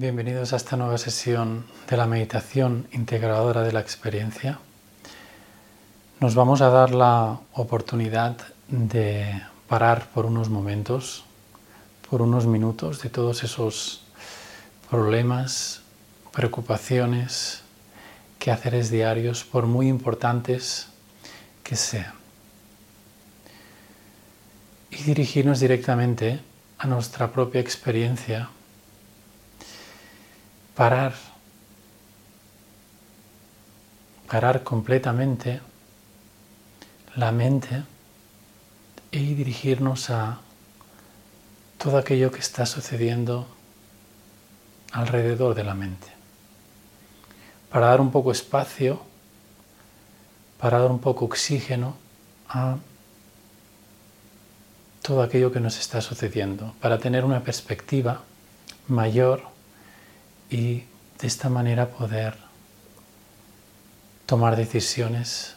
Bienvenidos a esta nueva sesión de la meditación integradora de la experiencia. Nos vamos a dar la oportunidad de parar por unos momentos, por unos minutos de todos esos problemas, preocupaciones, quehaceres diarios, por muy importantes que sean. Y dirigirnos directamente a nuestra propia experiencia parar, parar completamente la mente y dirigirnos a todo aquello que está sucediendo alrededor de la mente. Para dar un poco espacio, para dar un poco oxígeno a todo aquello que nos está sucediendo, para tener una perspectiva mayor y de esta manera poder tomar decisiones,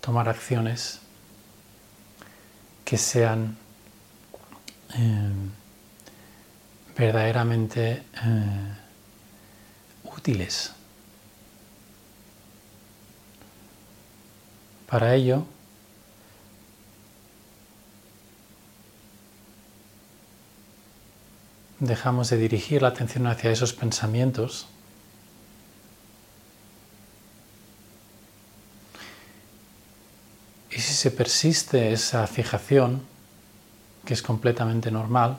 tomar acciones que sean eh, verdaderamente eh, útiles. Para ello, dejamos de dirigir la atención hacia esos pensamientos, y si se persiste esa fijación, que es completamente normal,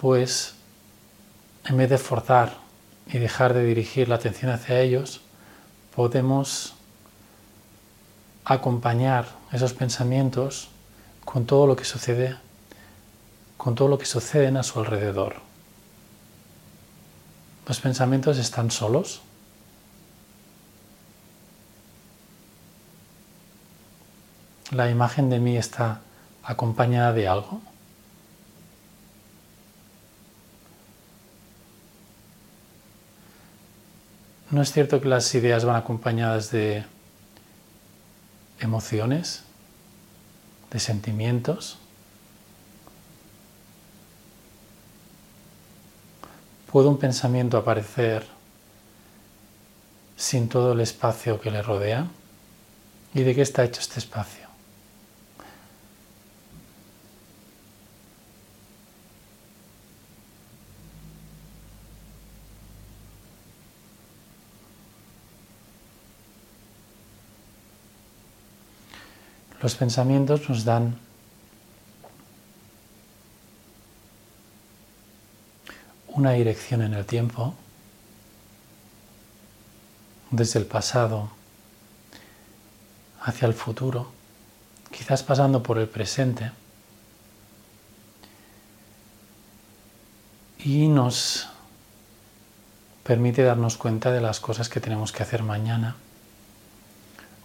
pues en vez de forzar y dejar de dirigir la atención hacia ellos, podemos acompañar esos pensamientos con todo lo que sucede con todo lo que sucede a su alrededor. Los pensamientos están solos. La imagen de mí está acompañada de algo. No es cierto que las ideas van acompañadas de emociones, de sentimientos. ¿Puede un pensamiento aparecer sin todo el espacio que le rodea? ¿Y de qué está hecho este espacio? Los pensamientos nos dan una dirección en el tiempo, desde el pasado hacia el futuro, quizás pasando por el presente, y nos permite darnos cuenta de las cosas que tenemos que hacer mañana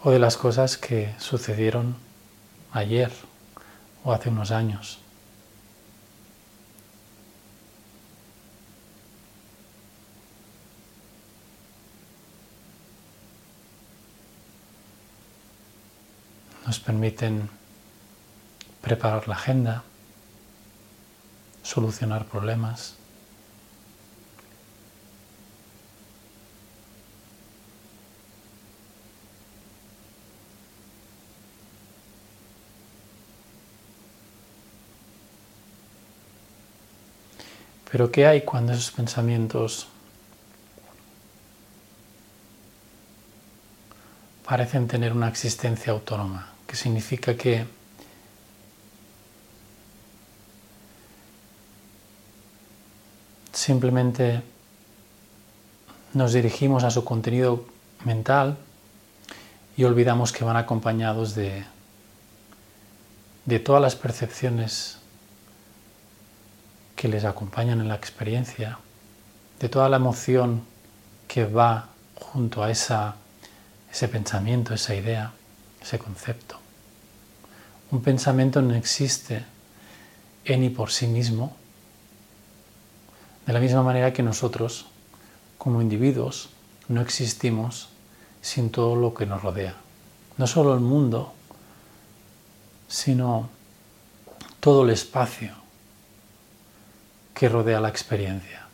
o de las cosas que sucedieron ayer o hace unos años. Nos permiten preparar la agenda, solucionar problemas. Pero ¿qué hay cuando esos pensamientos parecen tener una existencia autónoma? Que significa que simplemente nos dirigimos a su contenido mental y olvidamos que van acompañados de, de todas las percepciones que les acompañan en la experiencia, de toda la emoción que va junto a esa, ese pensamiento, esa idea, ese concepto. Un pensamiento no existe en y por sí mismo, de la misma manera que nosotros, como individuos, no existimos sin todo lo que nos rodea. No solo el mundo, sino todo el espacio que rodea la experiencia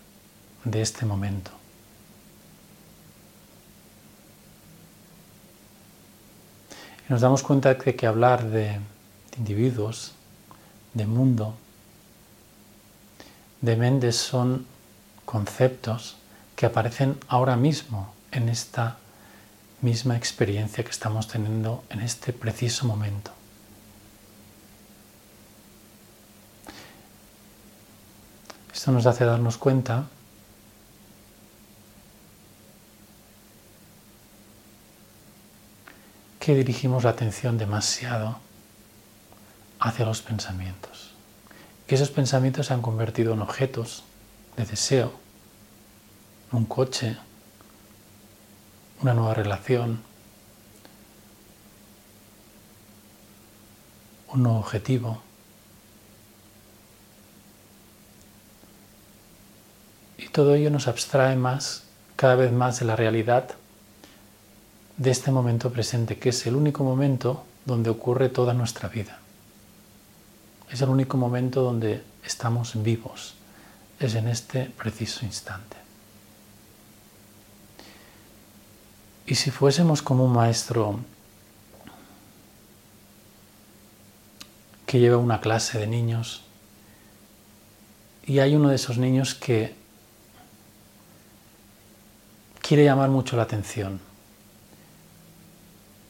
de este momento. Y nos damos cuenta de que hablar de individuos, de mundo, de Mendes son conceptos que aparecen ahora mismo en esta misma experiencia que estamos teniendo en este preciso momento. Esto nos hace darnos cuenta que dirigimos la atención demasiado hacia los pensamientos, que esos pensamientos se han convertido en objetos de deseo, un coche, una nueva relación, un nuevo objetivo. Y todo ello nos abstrae más, cada vez más de la realidad de este momento presente, que es el único momento donde ocurre toda nuestra vida. Es el único momento donde estamos vivos, es en este preciso instante. Y si fuésemos como un maestro que lleva una clase de niños y hay uno de esos niños que quiere llamar mucho la atención,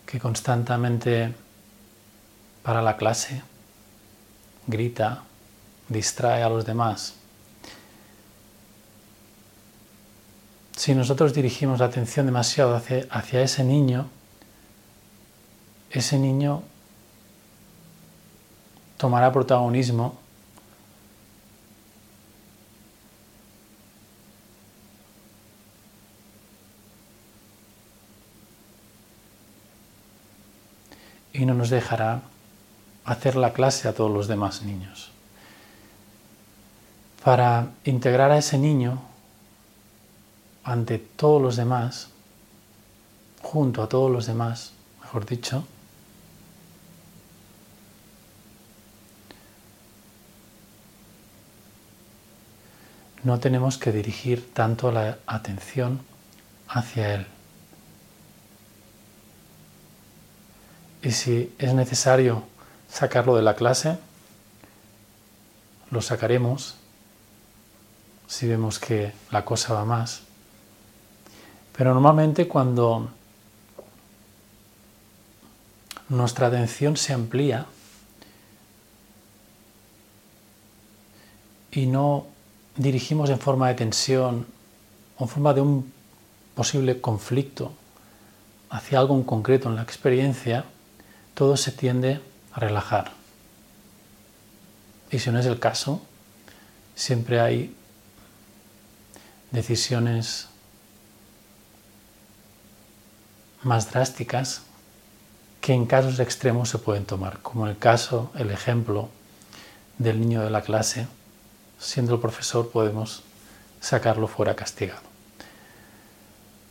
que constantemente para la clase grita, distrae a los demás, si nosotros dirigimos la atención demasiado hacia, ese niño, ese niño tomará protagonismo y no nos dejará hacer la clase a todos los demás niños. Para integrar a ese niño ante todos los demás, junto a todos los demás, mejor dicho, no tenemos que dirigir tanto la atención hacia Él. Y si es necesario sacarlo de la clase, lo sacaremos si vemos que la cosa va más. Pero normalmente cuando nuestra atención se amplía y no dirigimos en forma de tensión o en forma de un posible conflicto hacia algo en concreto en la experiencia, todo se tiende a relajar. Y si no es el caso, siempre hay decisiones más drásticas que en casos extremos se pueden tomar, como el caso, el ejemplo del niño de la clase, siendo el profesor podemos sacarlo fuera castigado.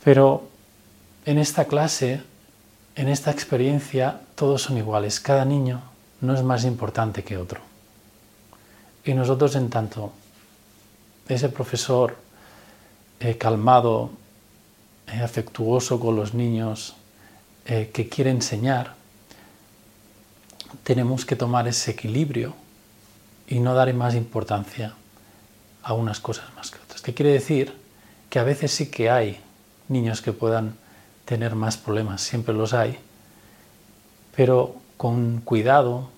Pero en esta clase, en esta experiencia, todos son iguales, cada niño no es más importante que otro. Y nosotros en tanto ese profesor eh, calmado, eh, afectuoso con los niños eh, que quiere enseñar, tenemos que tomar ese equilibrio y no dar más importancia a unas cosas más que otras. ¿Qué quiere decir? Que a veces sí que hay niños que puedan tener más problemas, siempre los hay, pero con cuidado,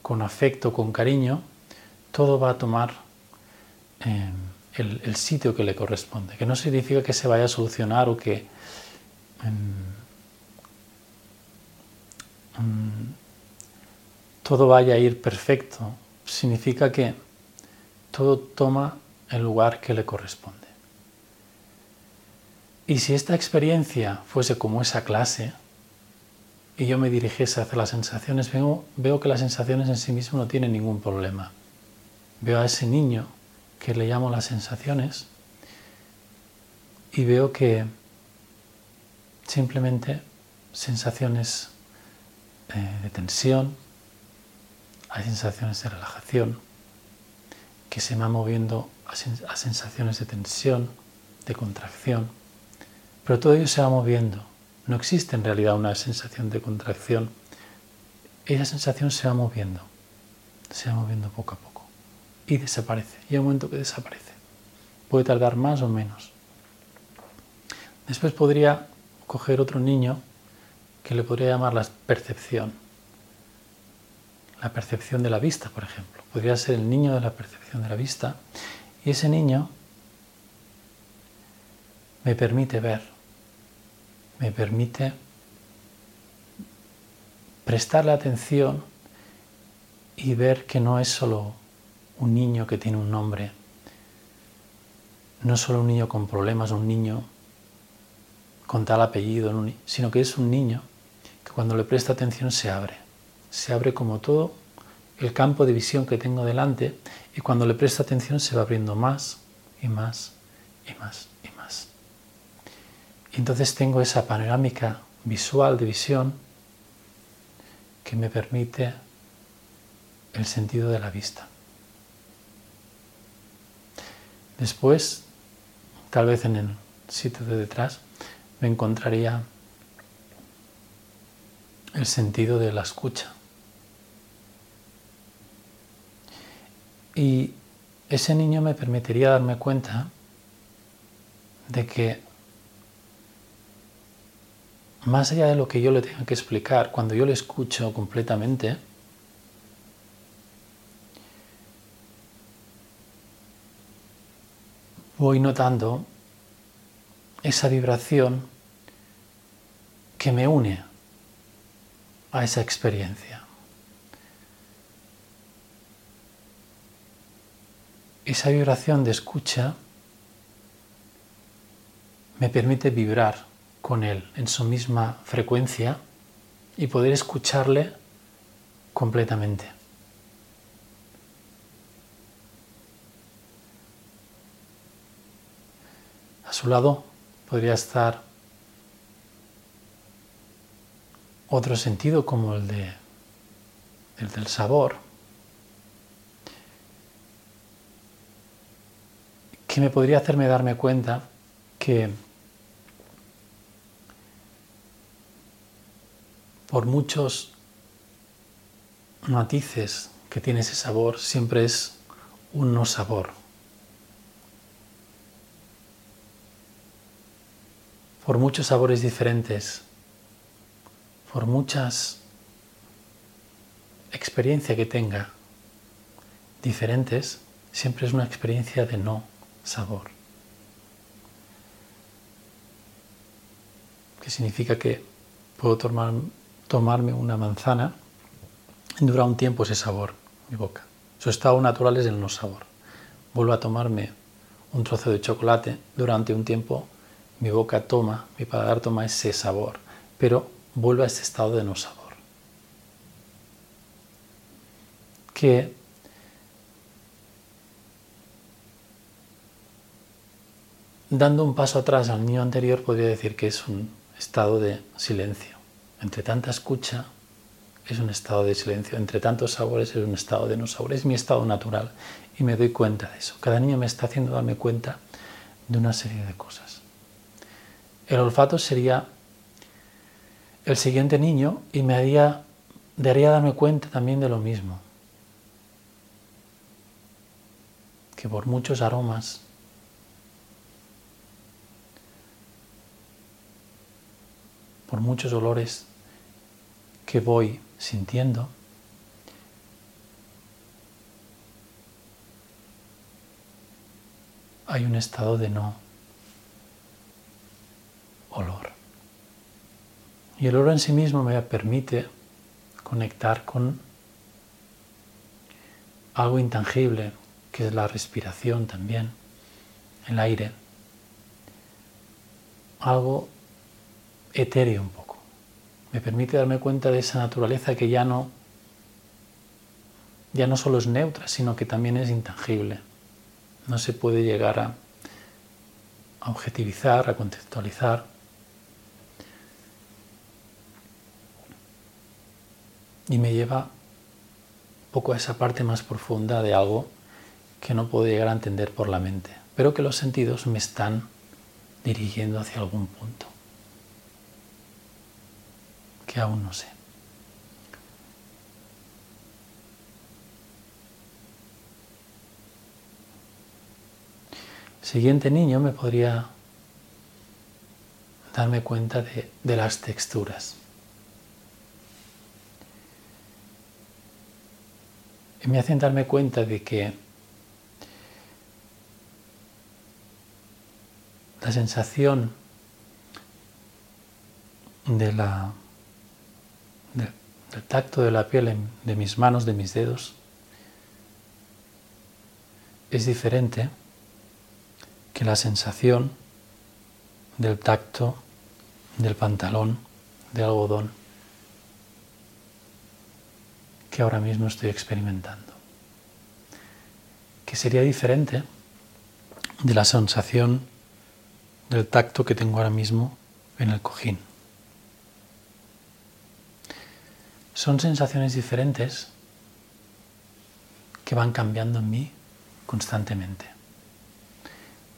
con afecto, con cariño, todo va a tomar el, sitio que le corresponde, que no significa que se vaya a solucionar o que em, em, todo vaya a ir perfecto, significa que todo toma el lugar que le corresponde. Y si esta experiencia fuese como esa clase, y yo me dirigiese hacia las sensaciones, veo, veo que las sensaciones en sí mismas no tienen ningún problema. Veo a ese niño que le llamo las sensaciones y veo que simplemente sensaciones eh, de tensión, hay sensaciones de relajación, que se va moviendo a sensaciones de tensión, de contracción, pero todo ello se va moviendo. No existe en realidad una sensación de contracción. Esa sensación se va moviendo, se va moviendo poco a poco y desaparece. Y hay un momento que desaparece. Puede tardar más o menos. Después podría coger otro niño que le podría llamar la percepción. La percepción de la vista, por ejemplo. Podría ser el niño de la percepción de la vista. Y ese niño me permite ver, me permite prestarle atención y ver que no es solo un niño que tiene un nombre, no es solo un niño con problemas, un niño con tal apellido, sino que es un niño que cuando le presta atención se abre, se abre como todo el campo de visión que tengo delante y cuando le presta atención se va abriendo más y más y más y más. Entonces tengo esa panorámica visual de visión que me permite el sentido de la vista. Después, tal vez en el sitio de detrás, me encontraría el sentido de la escucha. Y ese niño me permitiría darme cuenta de que más allá de lo que yo le tenga que explicar, cuando yo le escucho completamente, voy notando esa vibración que me une a esa experiencia. Esa vibración de escucha me permite vibrar con Él en su misma frecuencia y poder escucharle completamente. A su lado podría estar otro sentido como el, de, el del sabor, que me podría hacerme darme cuenta que por muchos matices que tiene ese sabor, siempre es un no sabor. Por muchos sabores diferentes, por muchas experiencias que tenga diferentes, siempre es una experiencia de no sabor. Que significa que puedo tomar tomarme una manzana, dura un tiempo ese sabor mi boca. Su estado natural es el no sabor. Vuelvo a tomarme un trozo de chocolate, durante un tiempo mi boca toma, mi paladar toma ese sabor, pero vuelve a ese estado de no sabor. Que dando un paso atrás al niño anterior podría decir que es un estado de silencio. Entre tanta escucha es un estado de silencio, entre tantos sabores es un estado de no sabor, es mi estado natural y me doy cuenta de eso. Cada niño me está haciendo darme cuenta de una serie de cosas. El olfato sería el siguiente niño y me haría, daría darme cuenta también de lo mismo. Que por muchos aromas por muchos olores que voy sintiendo, hay un estado de no olor. Y el olor en sí mismo me permite conectar con algo intangible, que es la respiración también, el aire, algo etéreo un poco. Me permite darme cuenta de esa naturaleza que ya no, ya no solo es neutra, sino que también es intangible. No se puede llegar a, a objetivizar, a contextualizar. Y me lleva un poco a esa parte más profunda de algo que no puedo llegar a entender por la mente, pero que los sentidos me están dirigiendo hacia algún punto que aún no sé. siguiente niño me podría darme cuenta de, de las texturas. Y me hacen darme cuenta de que la sensación de la, del tacto de la piel de mis manos, de mis dedos, es diferente que la sensación del tacto del pantalón de algodón que ahora mismo estoy experimentando. Que sería diferente de la sensación del tacto que tengo ahora mismo en el cojín. Son sensaciones diferentes que van cambiando en mí constantemente.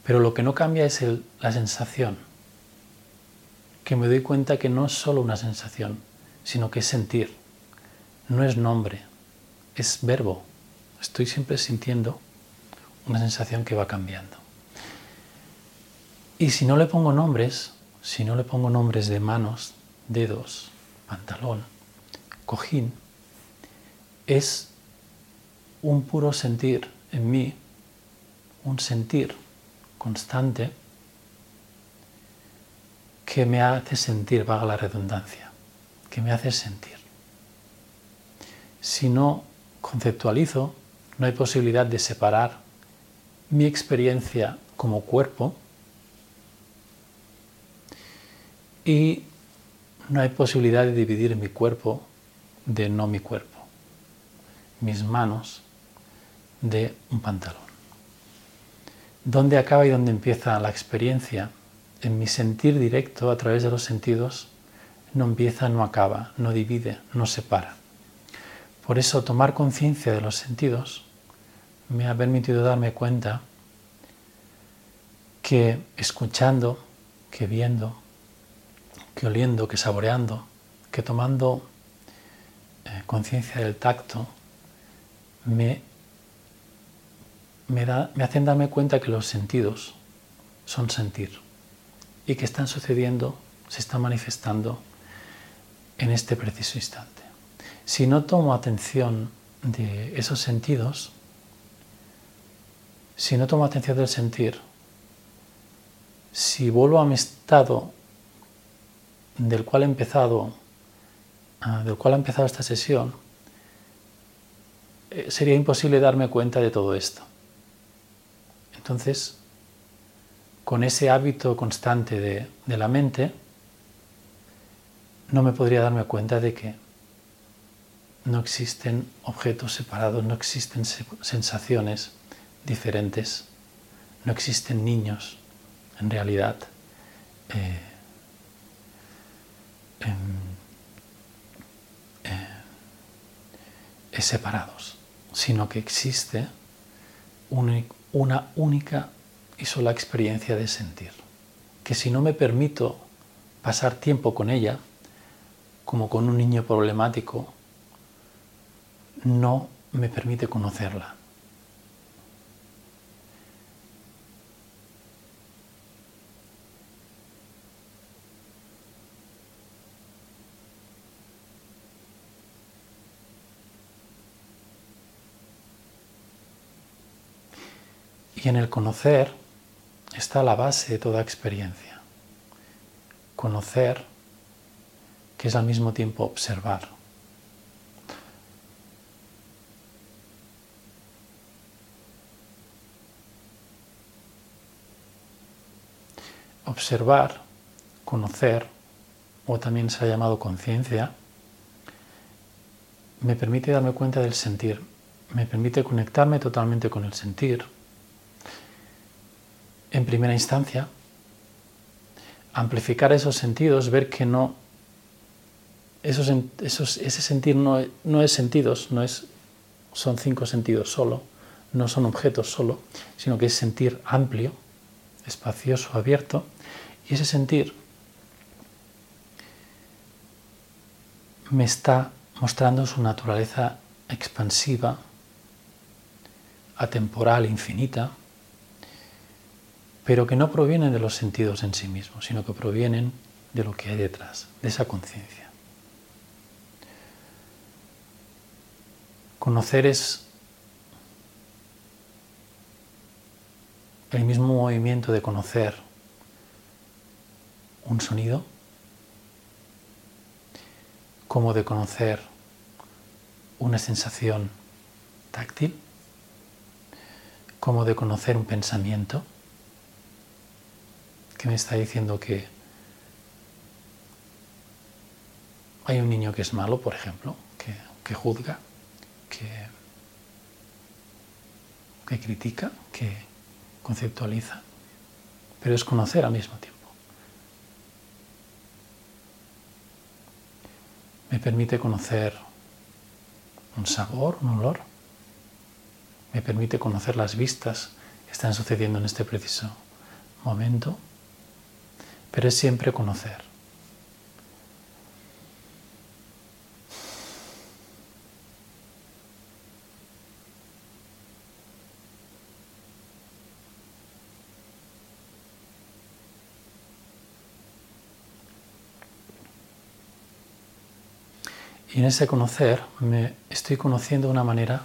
Pero lo que no cambia es la sensación, que me doy cuenta que no es solo una sensación, sino que es sentir, no es nombre, es verbo. Estoy siempre sintiendo una sensación que va cambiando. Y si no le pongo nombres, si no le pongo nombres de manos, dedos, pantalón, cojín, es un puro sentir en mí, un sentir constante que me hace sentir, vaga la redundancia, que me hace sentir. Si no conceptualizo, no hay posibilidad de separar mi experiencia como cuerpo y no hay posibilidad de dividir mi cuerpo de no mi cuerpo, mis manos de un pantalón. ¿Dónde acaba y dónde empieza la experiencia? En mi sentir directo a través de los sentidos no empieza, no acaba, no divide, no separa. Por eso tomar conciencia de los sentidos me ha permitido darme cuenta que escuchando, que viendo, que oliendo, que saboreando, que tomando eh, conciencia del tacto, me me, hacen darme cuenta que los sentidos son sentir y que están sucediendo, se están manifestando en este preciso instante. Si no tomo atención de esos sentidos, si no tomo atención del sentir, si vuelvo a mi estado del cual he empezado, del cual ha empezado esta sesión, eh, sería imposible darme cuenta de todo esto. Entonces, con ese hábito constante de, la mente, no me podría darme cuenta de que no existen objetos separados, no existen sensaciones diferentes, no existen niños en realidad eh, eh, separados, sino que existe un, una única y sola experiencia de sentir, que si no me permito pasar tiempo con ella, como con un niño problemático, no me permite conocerla. Y en el conocer está la base de toda experiencia. Conocer, que es al mismo tiempo observar. Observar, conocer, o también se ha llamado conciencia, me permite darme cuenta del sentir, me permite conectarme totalmente con el sentir en primera instancia, amplificar esos sentidos, ver que no, esos, ese sentir no, es sentidos, no es, son cinco sentidos solo, no son objetos solo, sino que es sentir amplio, espacioso, abierto, y ese sentir me está mostrando su naturaleza expansiva, atemporal, infinita, pero que no provienen de los sentidos en sí mismos, sino que provienen de lo que hay detrás, de esa conciencia. Conocer es el mismo movimiento de conocer un sonido como de conocer una sensación táctil, como de conocer un pensamiento que me está diciendo que hay un niño que es malo, por ejemplo, que, juzga, que, critica, que conceptualiza, pero es conocer al mismo tiempo. Me permite conocer un sabor, un olor. Me permite conocer las vistas que están sucediendo en este preciso momento. Pero es siempre conocer. Y en ese conocer me estoy conociendo de una manera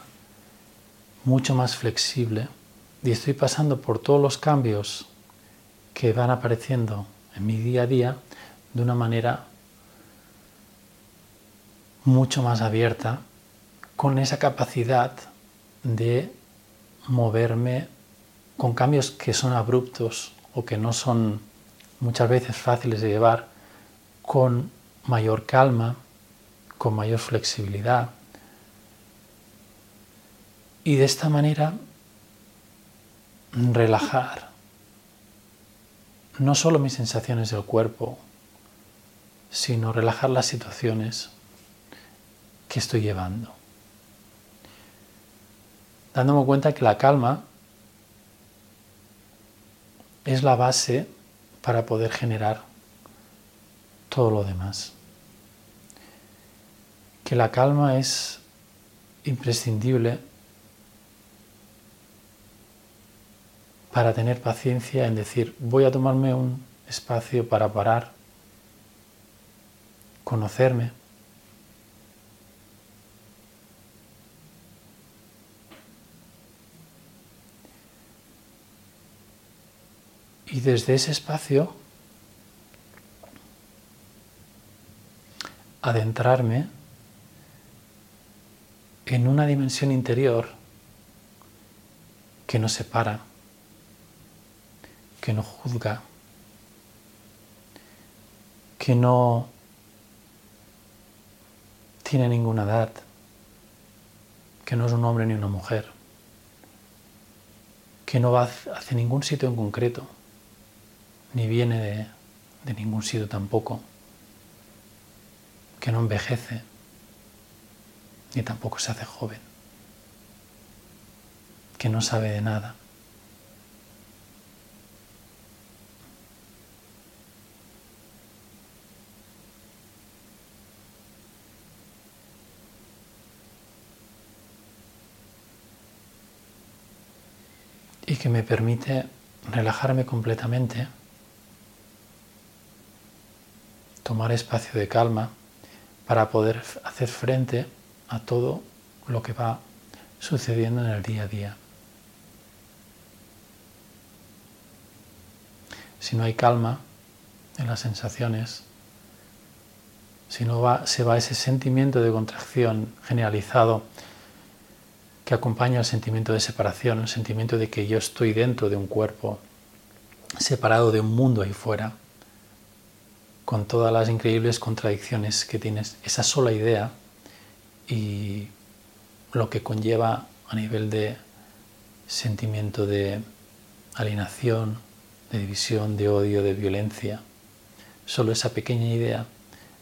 mucho más flexible y estoy pasando por todos los cambios que van apareciendo en mi día a día de una manera mucho más abierta, con esa capacidad de moverme con cambios que son abruptos o que no son muchas veces fáciles de llevar, con mayor calma, con mayor flexibilidad. Y de esta manera relajar no solo mis sensaciones del cuerpo, sino relajar las situaciones que estoy llevando. Dándome cuenta que la calma es la base para poder generar todo lo demás que la calma es imprescindible para tener paciencia en decir, voy a tomarme un espacio para parar, conocerme. Y desde ese espacio adentrarme en una dimensión interior que no separa, que no juzga, que no tiene ninguna edad, que no es un hombre ni una mujer, que no va hacia ningún sitio en concreto, ni viene de, ningún sitio tampoco, que no envejece ni tampoco se hace joven, que no sabe de nada. Y que me permite relajarme completamente, tomar espacio de calma para poder hacer frente a todo lo que va sucediendo en el día a día. Si no hay calma en las sensaciones, si no va, se va ese sentimiento de contracción generalizado que acompaña al sentimiento de separación, el sentimiento de que yo estoy dentro de un cuerpo, separado de un mundo ahí fuera, con todas las increíbles contradicciones que tienes, esa sola idea y lo que conlleva a nivel de sentimiento de alienación, de división, de odio, de violencia. Solo esa pequeña idea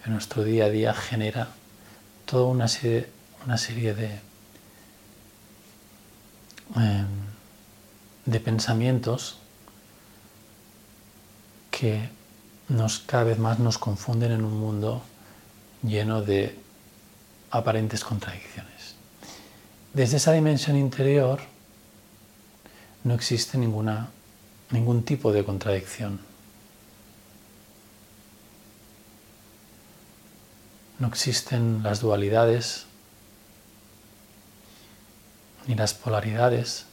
en nuestro día a día genera toda una serie, una serie de em, de pensamientos que nos, cada vez más nos confunden en un mundo lleno de aparentes contradicciones. Desde esa dimensión interior no existe ninguna, ningún tipo de contradicción. No existen las dualidades ni las polaridades,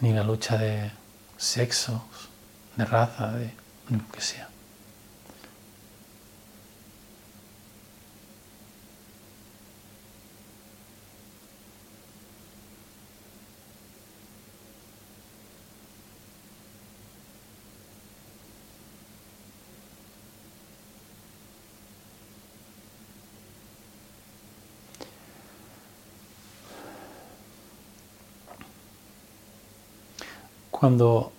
ni la lucha de sexos, de raza, de lo que sea. Cuando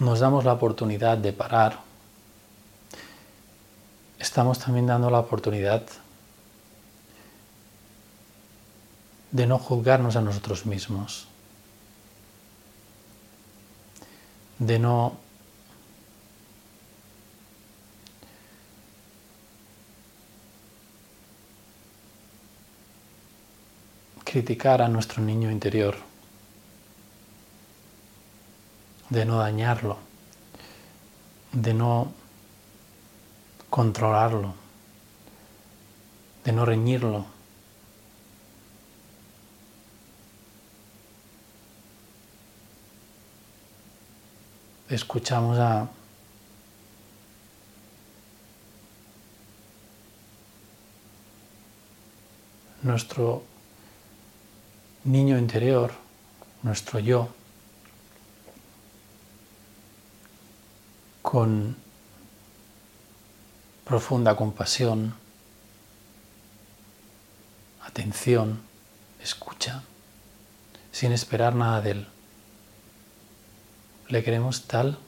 nos damos la oportunidad de parar, estamos también dando la oportunidad de no juzgarnos a nosotros mismos, de no criticar a nuestro niño interior de no dañarlo, de no controlarlo, de no reñirlo. Escuchamos a nuestro niño interior, nuestro yo, con profunda compasión, atención, escucha, sin esperar nada de él. Le queremos tal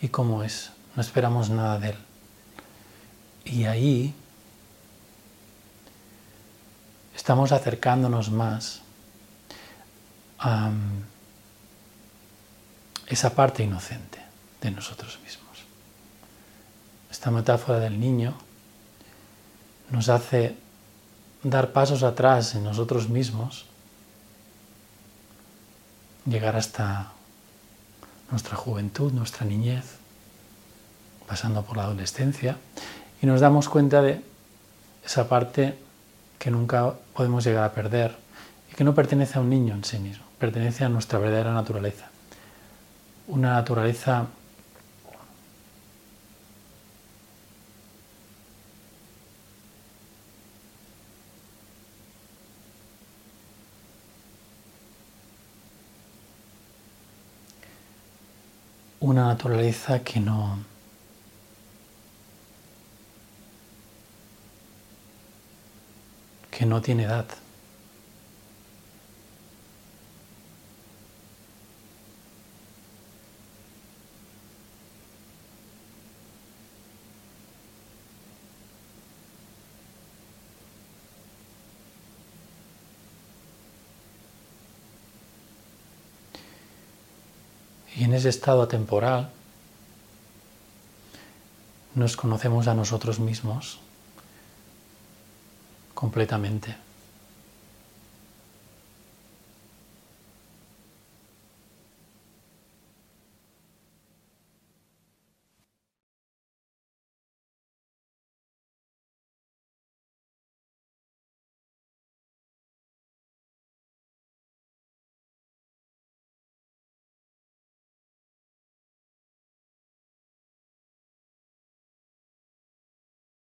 y como es, no esperamos nada de él. Y ahí estamos acercándonos más a esa parte inocente de nosotros mismos. Esta metáfora del niño nos hace dar pasos atrás en nosotros mismos, llegar hasta nuestra juventud, nuestra niñez, pasando por la adolescencia, y nos damos cuenta de esa parte que nunca podemos llegar a perder y que no pertenece a un niño en sí mismo, pertenece a nuestra verdadera naturaleza. Una naturaleza una naturaleza que no que no tiene edad. Y en ese estado temporal nos conocemos a nosotros mismos completamente.